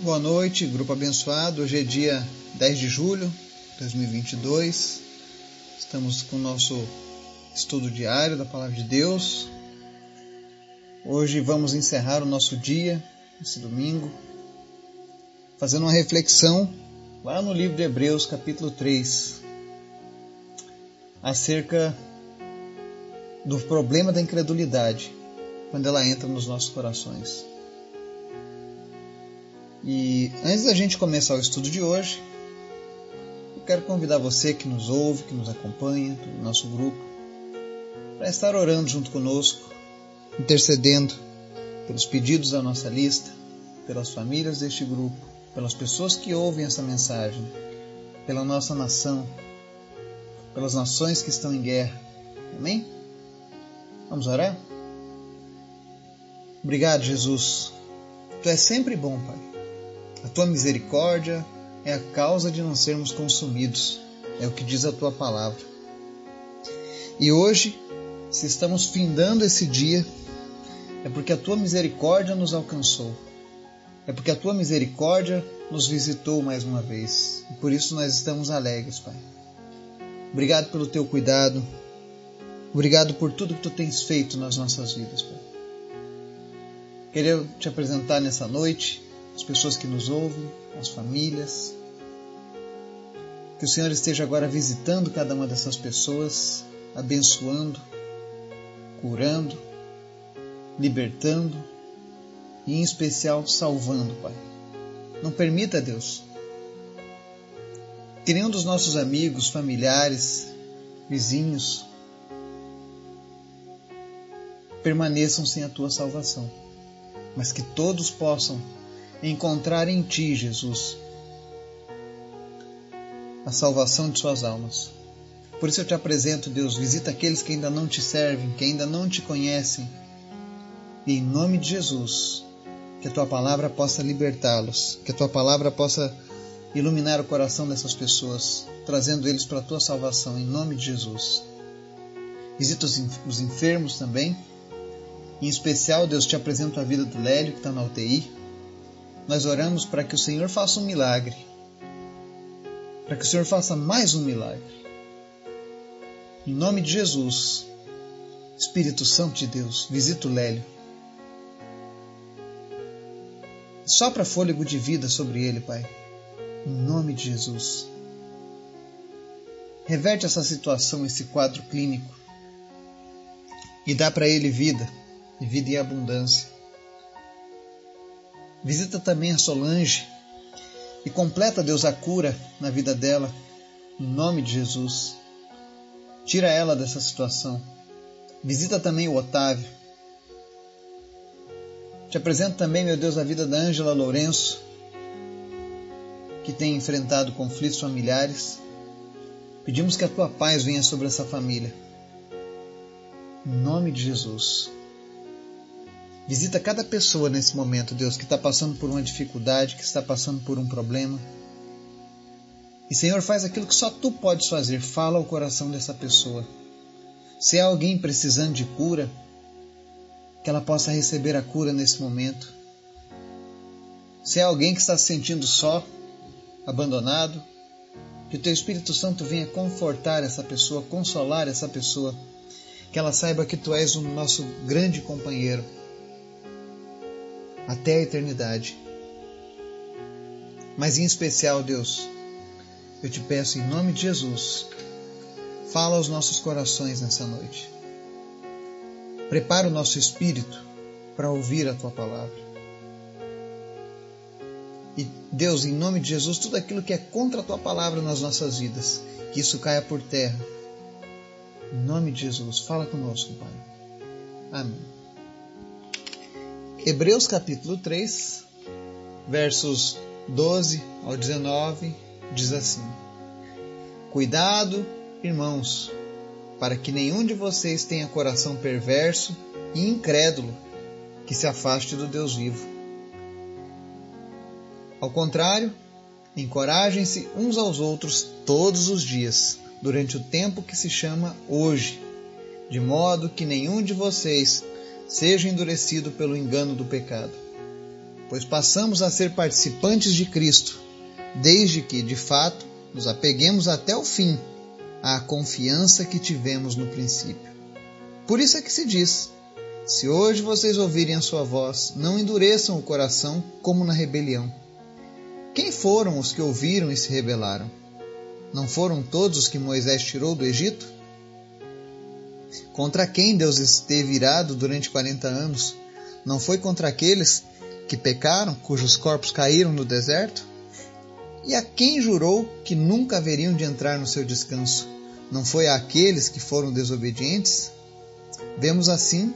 Boa noite, grupo abençoado. Hoje é dia 10 de julho de 2022. Estamos com o nosso estudo diário da Palavra de Deus. Hoje vamos encerrar o nosso dia, esse domingo, fazendo uma reflexão lá no livro de Hebreus, capítulo 3, acerca do problema da incredulidade quando ela entra nos nossos corações. E antes da gente começar o estudo de hoje, eu quero convidar você que nos ouve, que nos acompanha, do nosso grupo, para estar orando junto conosco, intercedendo pelos pedidos da nossa lista, pelas famílias deste grupo, pelas pessoas que ouvem essa mensagem, pela nossa nação, pelas nações que estão em guerra. Amém? Vamos orar? Obrigado, Jesus. Tu és sempre bom, Pai. A tua misericórdia é a causa de não sermos consumidos, é o que diz a tua palavra. E hoje, se estamos findando esse dia, é porque a tua misericórdia nos alcançou. É porque a tua misericórdia nos visitou mais uma vez. E por isso nós estamos alegres, Pai. Obrigado pelo teu cuidado. Obrigado por tudo que tu tens feito nas nossas vidas, Pai. Queria te apresentar nessa noite as pessoas que nos ouvem, as famílias. Que o Senhor esteja agora visitando cada uma dessas pessoas, abençoando, curando, libertando e, em especial, salvando, Pai. Não permita, Deus, que nenhum dos nossos amigos, familiares, vizinhos permaneçam sem a tua salvação, mas que todos possam encontrar em Ti, Jesus, a salvação de suas almas. Por isso eu te apresento, Deus, visita aqueles que ainda não te servem, que ainda não te conhecem. E em nome de Jesus, que a tua palavra possa libertá-los, que a tua palavra possa iluminar o coração dessas pessoas, trazendo eles para a tua salvação, em nome de Jesus. Visita os enfermos também. Em especial, Deus, te apresento a vida do Lélio, que está na UTI nós oramos para que o Senhor faça um milagre. Para que o Senhor faça mais um milagre. Em nome de Jesus, Espírito Santo de Deus, visita o Lélio. Sopra fôlego de vida sobre ele, Pai. Em nome de Jesus. Reverte essa situação, esse quadro clínico. E dá para ele vida, e vida em abundância. Visita também a Solange e completa, Deus, a cura na vida dela, em nome de Jesus. Tira ela dessa situação. Visita também o Otávio. Te apresento também, meu Deus, a vida da Ângela Lourenço, que tem enfrentado conflitos familiares. Pedimos que a tua paz venha sobre essa família. Em nome de Jesus. Visita cada pessoa nesse momento, Deus, que está passando por uma dificuldade, que está passando por um problema. E, Senhor, faz aquilo que só tu podes fazer. Fala ao coração dessa pessoa. Se há alguém precisando de cura, que ela possa receber a cura nesse momento. Se há alguém que está se sentindo só, abandonado, que o teu Espírito Santo venha confortar essa pessoa, consolar essa pessoa, que ela saiba que tu és o nosso grande companheiro até a eternidade. Mas em especial, Deus, eu te peço em nome de Jesus, fala aos nossos corações nessa noite. Prepara o nosso espírito para ouvir a tua palavra. E Deus, em nome de Jesus, tudo aquilo que é contra a tua palavra nas nossas vidas, que isso caia por terra. Em nome de Jesus, fala conosco, Pai. Amém. Hebreus capítulo 3, versos 12 ao 19, diz assim: Cuidado, irmãos, para que nenhum de vocês tenha coração perverso e incrédulo que se afaste do Deus vivo. Ao contrário, encorajem-se uns aos outros todos os dias, durante o tempo que se chama hoje, de modo que nenhum de vocês seja endurecido pelo engano do pecado. pois passamos a ser participantes de Cristo, desde que, de fato, nos apeguemos até o fim à confiança que tivemos no princípio. Por isso é que se diz: se hoje vocês ouvirem a sua voz, não endureçam o coração como na rebelião. Quem foram os que ouviram e se rebelaram? Não foram todos os que Moisés tirou do Egito? Contra quem Deus esteve irado durante 40 anos? Não foi contra aqueles que pecaram, cujos corpos caíram no deserto? E a quem jurou que nunca haveriam de entrar no seu descanso? Não foi àqueles que foram desobedientes? Vemos assim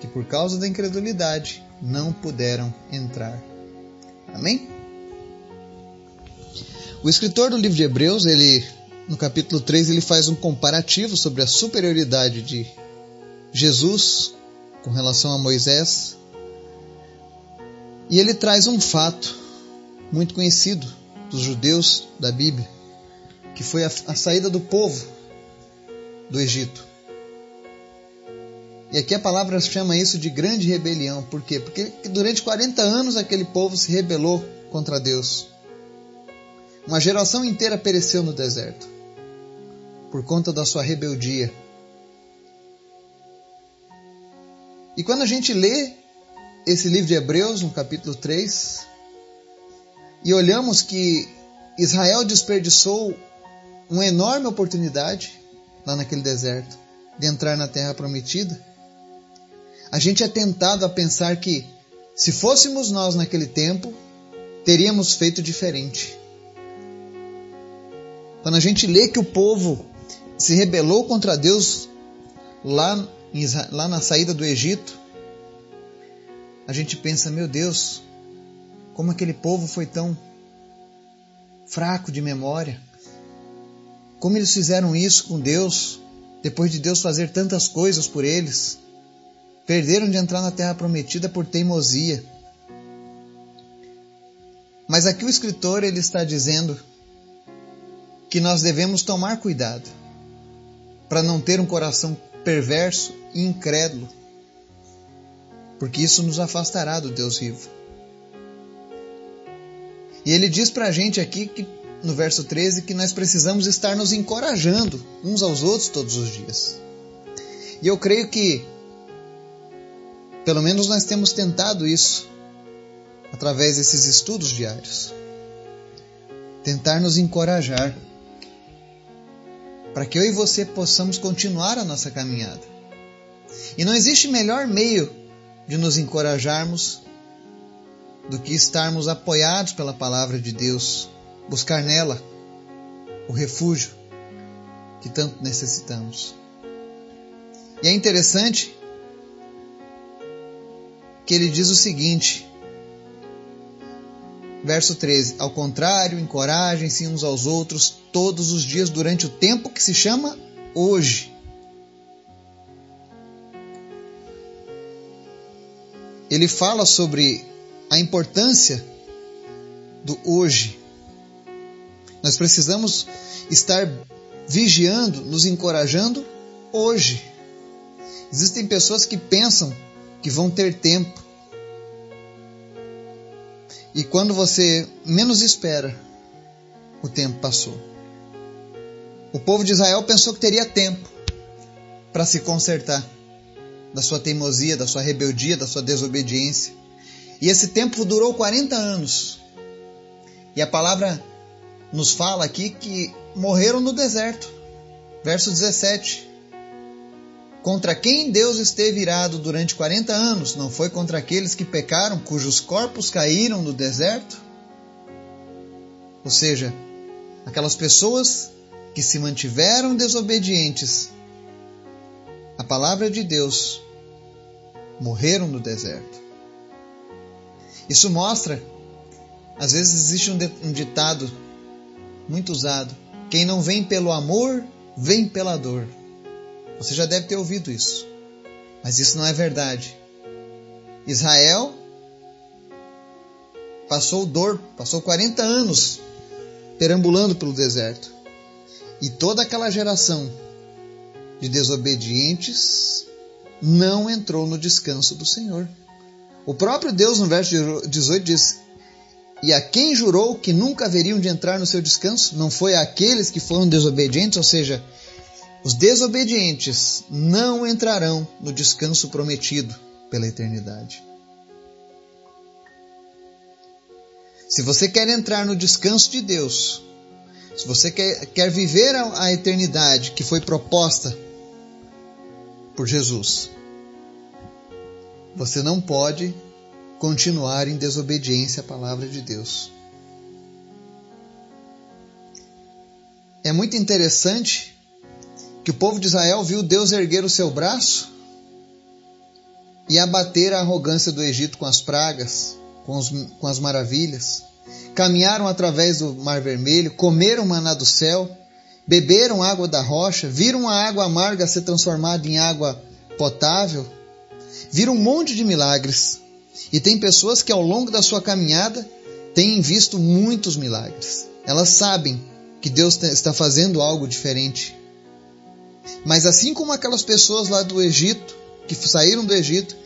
que por causa da incredulidade não puderam entrar. Amém? O escritor do livro de Hebreus, ele no capítulo 3, ele faz um comparativo sobre a superioridade de Jesus com relação a Moisés. E ele traz um fato muito conhecido dos judeus da Bíblia, que foi a, a saída do povo do Egito. E aqui a palavra chama isso de grande rebelião. Por quê? Porque durante 40 anos aquele povo se rebelou contra Deus. Uma geração inteira pereceu no deserto por conta da sua rebeldia. E quando a gente lê esse livro de Hebreus, no capítulo 3, e olhamos que Israel desperdiçou uma enorme oportunidade lá naquele deserto de entrar na terra prometida, a gente é tentado a pensar que se fôssemos nós naquele tempo, teríamos feito diferente. Quando a gente lê que o povo se rebelou contra Deus lá, lá na saída do Egito, a gente pensa, meu Deus, como aquele povo foi tão fraco de memória. Como eles fizeram isso com Deus, depois de Deus fazer tantas coisas por eles. Perderam de entrar na terra prometida por teimosia. Mas aqui o escritor ele está dizendo que nós devemos tomar cuidado para não ter um coração perverso e incrédulo, porque isso nos afastará do Deus vivo. E ele diz para a gente aqui que no verso 13 que nós precisamos estar nos encorajando uns aos outros todos os dias. E eu creio que, pelo menos, nós temos tentado isso através desses estudos diários. Tentar nos encorajar para que eu e você possamos continuar a nossa caminhada. E não existe melhor meio de nos encorajarmos do que estarmos apoiados pela palavra de Deus, buscar nela o refúgio que tanto necessitamos. E é interessante que ele diz o seguinte, verso 13: Ao contrário, encorajem-se uns aos outros todos os dias durante o tempo que se chama hoje. Ele fala sobre a importância do hoje. Nós precisamos estar vigiando, nos encorajando hoje. Existem pessoas que pensam que vão ter tempo. E quando você menos espera, o tempo passou. O povo de Israel pensou que teria tempo para se consertar da sua teimosia, da sua rebeldia, da sua desobediência. E esse tempo durou 40 anos. E a palavra nos fala aqui que morreram no deserto. Verso 17. Contra quem Deus esteve irado durante 40 anos, não foi contra aqueles que pecaram, cujos corpos caíram no deserto? Ou seja, aquelas pessoas que se mantiveram desobedientes à palavra de Deus morreram no deserto. Isso mostra, às vezes existe um ditado muito usado: quem não vem pelo amor, vem pela dor. Você já deve ter ouvido isso, mas isso não é verdade. Israel passou dor, passou 40 anos perambulando pelo deserto. E toda aquela geração de desobedientes não entrou no descanso do Senhor. O próprio Deus, no verso 18, diz: E a quem jurou que nunca haveriam de entrar no seu descanso? Não foi aqueles que foram desobedientes? Ou seja, os desobedientes não entrarão no descanso prometido pela eternidade. Se você quer entrar no descanso de Deus, se você quer, quer viver a, a eternidade que foi proposta por Jesus, você não pode continuar em desobediência à palavra de Deus. É muito interessante que o povo de Israel viu Deus erguer o seu braço e abater a arrogância do Egito com as pragas, com, os, com as maravilhas. Caminharam através do Mar Vermelho, comeram maná do céu, beberam água da rocha, viram a água amarga ser transformada em água potável, viram um monte de milagres. E tem pessoas que ao longo da sua caminhada têm visto muitos milagres. Elas sabem que Deus está fazendo algo diferente. Mas assim como aquelas pessoas lá do Egito, que saíram do Egito,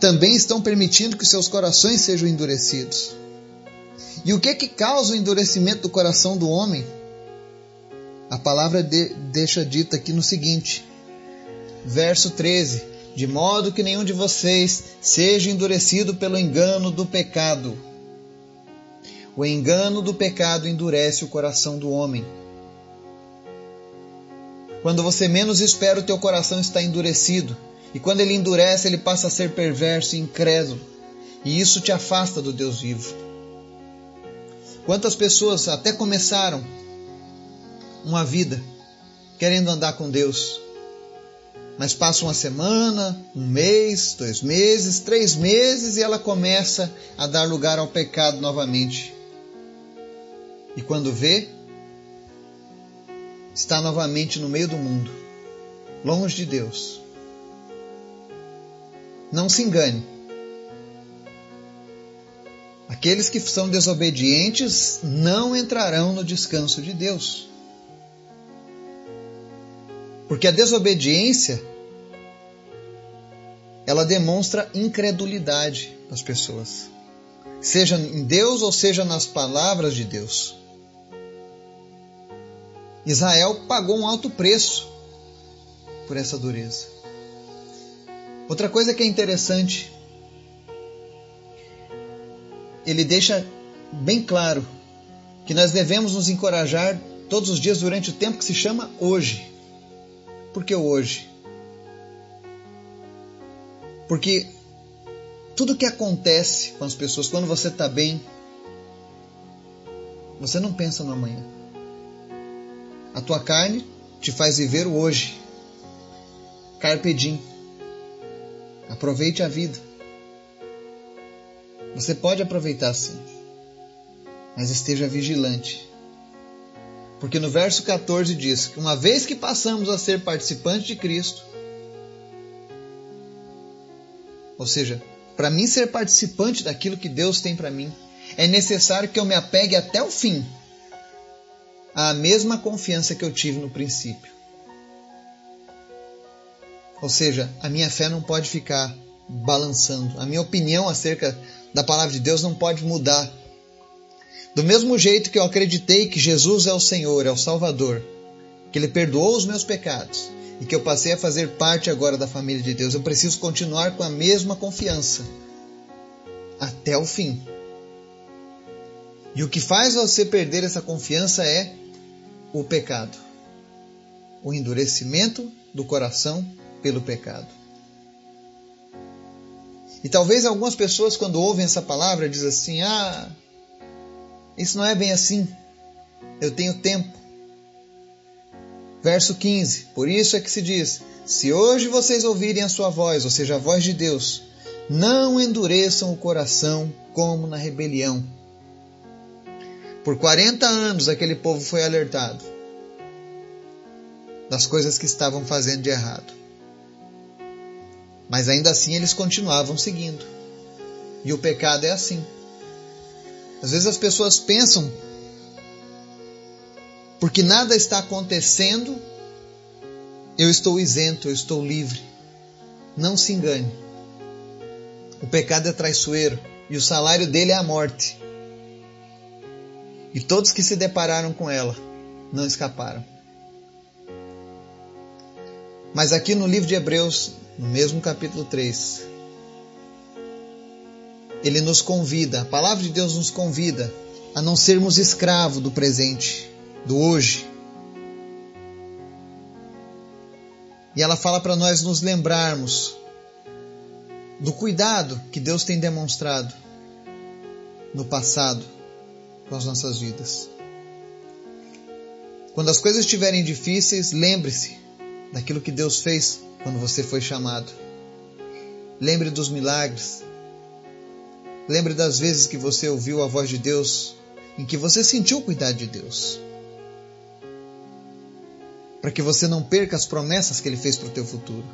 também estão permitindo que seus corações sejam endurecidos. E o que é que causa o endurecimento do coração do homem? A palavra de, deixa dita aqui no seguinte, verso 13: De modo que nenhum de vocês seja endurecido pelo engano do pecado. O engano do pecado endurece o coração do homem. Quando você menos espera, o teu coração está endurecido. E quando ele endurece, ele passa a ser perverso e incrédulo. E isso te afasta do Deus vivo. Quantas pessoas até começaram uma vida querendo andar com Deus, mas passa uma semana, um mês, dois meses, três meses e ela começa a dar lugar ao pecado novamente. E quando vê, está novamente no meio do mundo, longe de Deus. Não se engane. Aqueles que são desobedientes não entrarão no descanso de Deus. Porque a desobediência ela demonstra incredulidade das pessoas, seja em Deus ou seja nas palavras de Deus. Israel pagou um alto preço por essa dureza. Outra coisa que é interessante, ele deixa bem claro que nós devemos nos encorajar todos os dias durante o tempo que se chama hoje. Por que hoje? Porque tudo que acontece com as pessoas quando você está bem, você não pensa no amanhã. A tua carne te faz viver o hoje. Carpe diem. Aproveite a vida. Você pode aproveitar sim, mas esteja vigilante. Porque no verso 14 diz que uma vez que passamos a ser participantes de Cristo, ou seja, para mim ser participante daquilo que Deus tem para mim, é necessário que eu me apegue até o fim a mesma confiança que eu tive no princípio. Ou seja, a minha fé não pode ficar balançando. A minha opinião acerca da palavra de Deus não pode mudar. Do mesmo jeito que eu acreditei que Jesus é o Senhor, é o Salvador, que Ele perdoou os meus pecados e que eu passei a fazer parte agora da família de Deus, eu preciso continuar com a mesma confiança até o fim. E o que faz você perder essa confiança é o pecado, o endurecimento do coração pelo pecado. E talvez algumas pessoas, quando ouvem essa palavra, dizem assim: Ah, isso não é bem assim. Eu tenho tempo. Verso 15: Por isso é que se diz: Se hoje vocês ouvirem a sua voz, ou seja, a voz de Deus, não endureçam o coração como na rebelião por 40 anos aquele povo foi alertado das coisas que estavam fazendo de errado. Mas ainda assim eles continuavam seguindo. E o pecado é assim. Às vezes as pessoas pensam, porque nada está acontecendo, eu estou isento, eu estou livre. Não se engane. O pecado é traiçoeiro e o salário dele é a morte. E todos que se depararam com ela não escaparam. Mas aqui no livro de Hebreus, no mesmo capítulo 3, ele nos convida, a palavra de Deus nos convida a não sermos escravos do presente, do hoje. E ela fala para nós nos lembrarmos do cuidado que Deus tem demonstrado no passado com as nossas vidas. Quando as coisas estiverem difíceis, lembre-se daquilo que Deus fez quando você foi chamado. Lembre dos milagres. Lembre das vezes que você ouviu a voz de Deus, em que você sentiu o cuidado de Deus. Para que você não perca as promessas que Ele fez para o teu futuro.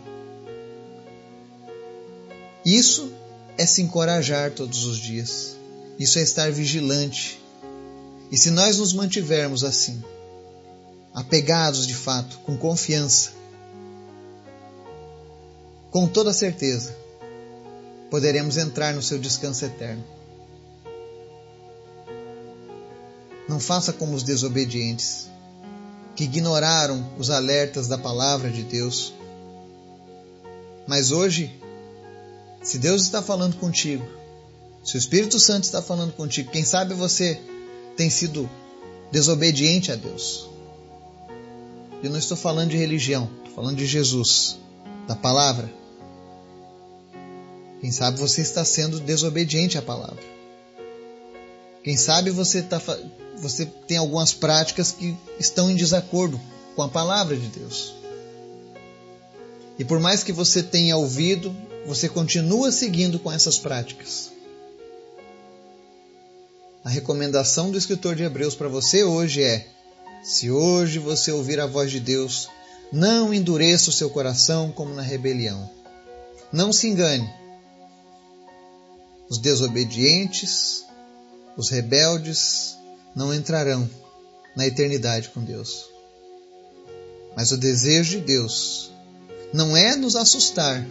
Isso é se encorajar todos os dias. Isso é estar vigilante. E se nós nos mantivermos assim, apegados de fato, com confiança, com toda certeza, poderemos entrar no seu descanso eterno. Não faça como os desobedientes, que ignoraram os alertas da palavra de Deus. Mas hoje, se Deus está falando contigo, se o Espírito Santo está falando contigo, quem sabe você tem sido desobediente a Deus. Eu não estou falando de religião, estou falando de Jesus, da palavra. Quem sabe você está sendo desobediente à palavra. Quem sabe você, tá, você tem algumas práticas que estão em desacordo com a palavra de Deus. E por mais que você tenha ouvido, você continua seguindo com essas práticas. A recomendação do escritor de Hebreus para você hoje é: se hoje você ouvir a voz de Deus, não endureça o seu coração como na rebelião. Não se engane os desobedientes, os rebeldes não entrarão na eternidade com Deus. Mas o desejo de Deus não é nos assustar,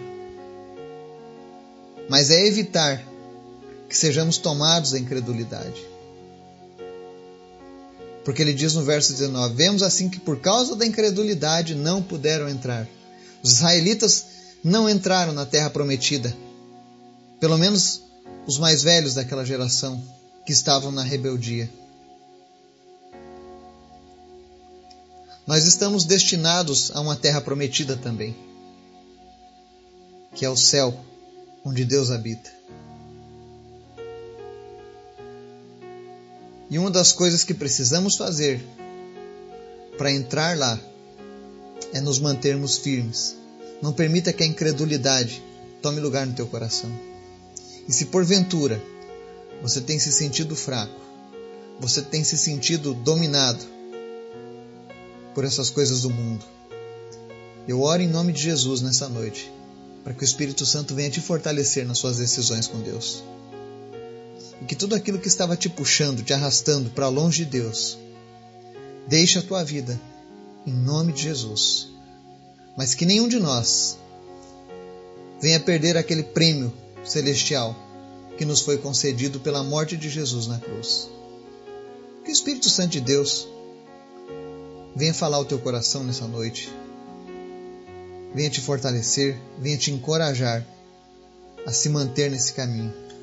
mas é evitar que sejamos tomados da incredulidade. Porque ele diz no verso 19: Vemos assim que por causa da incredulidade não puderam entrar. Os israelitas não entraram na terra prometida. Pelo menos os mais velhos daquela geração que estavam na rebeldia. Nós estamos destinados a uma terra prometida também, que é o céu, onde Deus habita. E uma das coisas que precisamos fazer para entrar lá é nos mantermos firmes. Não permita que a incredulidade tome lugar no teu coração. E se porventura você tem se sentido fraco, você tem se sentido dominado por essas coisas do mundo, eu oro em nome de Jesus nessa noite, para que o Espírito Santo venha te fortalecer nas suas decisões com Deus. E que tudo aquilo que estava te puxando, te arrastando para longe de Deus, deixe a tua vida em nome de Jesus. Mas que nenhum de nós venha perder aquele prêmio celestial que nos foi concedido pela morte de Jesus na cruz. Que o Espírito Santo de Deus venha falar ao teu coração nessa noite, venha te fortalecer, venha te encorajar a se manter nesse caminho,